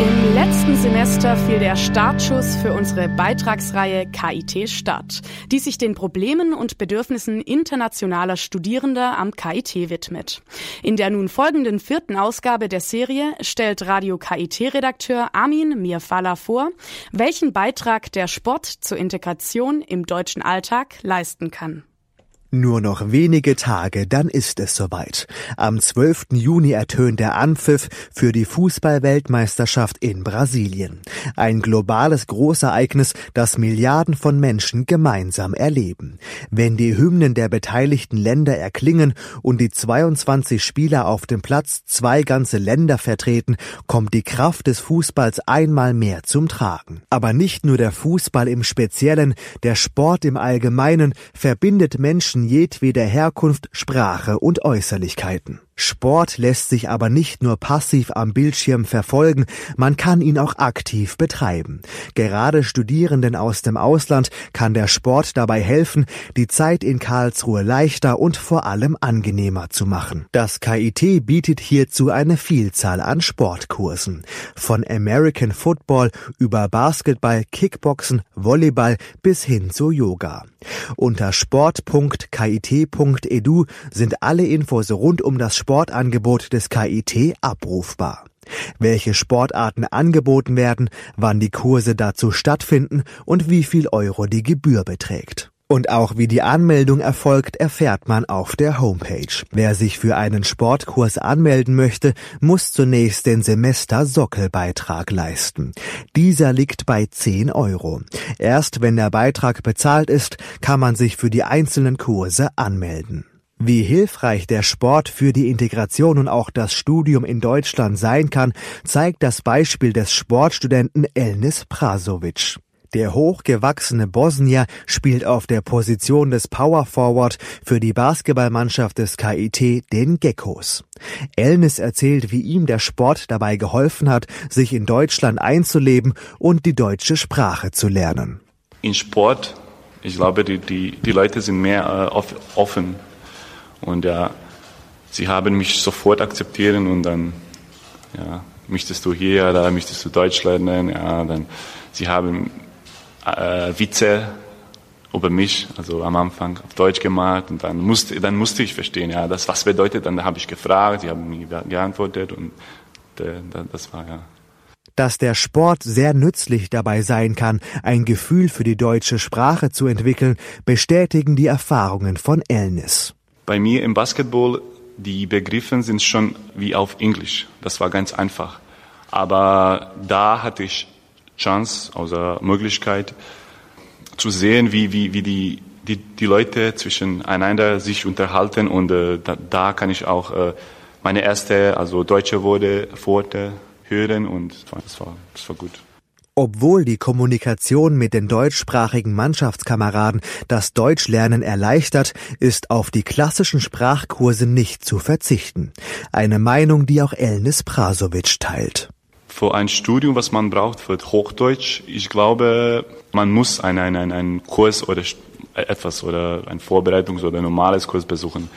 Im letzten Semester fiel der Startschuss für unsere Beitragsreihe KIT Start, die sich den Problemen und Bedürfnissen internationaler Studierender am KIT widmet. In der nun folgenden vierten Ausgabe der Serie stellt Radio KIT-Redakteur Armin Mirfala vor, welchen Beitrag der Sport zur Integration im deutschen Alltag leisten kann. Nur noch wenige Tage, dann ist es soweit. Am 12. Juni ertönt der Anpfiff für die Fußballweltmeisterschaft in Brasilien. Ein globales Großereignis, das Milliarden von Menschen gemeinsam erleben. Wenn die Hymnen der beteiligten Länder erklingen und die 22 Spieler auf dem Platz zwei ganze Länder vertreten, kommt die Kraft des Fußballs einmal mehr zum Tragen. Aber nicht nur der Fußball im Speziellen, der Sport im Allgemeinen verbindet Menschen Menschen jedweder Herkunft, Sprache und Äußerlichkeiten. Sport lässt sich aber nicht nur passiv am Bildschirm verfolgen, man kann ihn auch aktiv betreiben. Gerade Studierenden aus dem Ausland kann der Sport dabei helfen, die Zeit in Karlsruhe leichter und vor allem angenehmer zu machen. Das KIT bietet hierzu eine Vielzahl an Sportkursen. Von American Football über Basketball, Kickboxen, Volleyball bis hin zu Yoga. Unter sport.kit.edu sind alle Infos rund um das Sportangebot des KIT abrufbar. Welche Sportarten angeboten werden, wann die Kurse dazu stattfinden und wie viel Euro die Gebühr beträgt. Und auch wie die Anmeldung erfolgt, erfährt man auf der Homepage. Wer sich für einen Sportkurs anmelden möchte, muss zunächst den Semester-Sockelbeitrag leisten. Dieser liegt bei 10 Euro. Erst wenn der Beitrag bezahlt ist, kann man sich für die einzelnen Kurse anmelden. Wie hilfreich der Sport für die Integration und auch das Studium in Deutschland sein kann, zeigt das Beispiel des Sportstudenten Elnis Prasovic. Der hochgewachsene Bosnier spielt auf der Position des Power Forward für die Basketballmannschaft des KIT, den Geckos. Elnis erzählt, wie ihm der Sport dabei geholfen hat, sich in Deutschland einzuleben und die deutsche Sprache zu lernen. In Sport, ich glaube, die, die, die Leute sind mehr äh, offen und ja, sie haben mich sofort akzeptiert und dann, ja, möchtest du hier oder möchtest du Deutsch lernen, ja, dann, sie haben äh, Witze über mich, also am Anfang auf Deutsch gemacht und dann musste, dann musste ich verstehen, ja, das was bedeutet, dann habe ich gefragt, sie haben mir geantwortet und äh, das war ja. Dass der Sport sehr nützlich dabei sein kann, ein Gefühl für die deutsche Sprache zu entwickeln, bestätigen die Erfahrungen von Elnis. Bei mir im Basketball, die Begriffe sind schon wie auf Englisch. Das war ganz einfach. Aber da hatte ich Chance, also Möglichkeit zu sehen, wie, wie, wie die, die, die Leute zwischeneinander sich unterhalten und äh, da, da kann ich auch äh, meine erste, also deutsche Worte, Worte hören und das war, das war gut. Obwohl die Kommunikation mit den deutschsprachigen Mannschaftskameraden das Deutschlernen erleichtert, ist auf die klassischen Sprachkurse nicht zu verzichten. Eine Meinung, die auch Elnis Prasovic teilt für ein Studium, was man braucht für Hochdeutsch, ich glaube, man muss einen, einen, einen Kurs oder etwas oder ein Vorbereitungs- oder normales Kurs besuchen.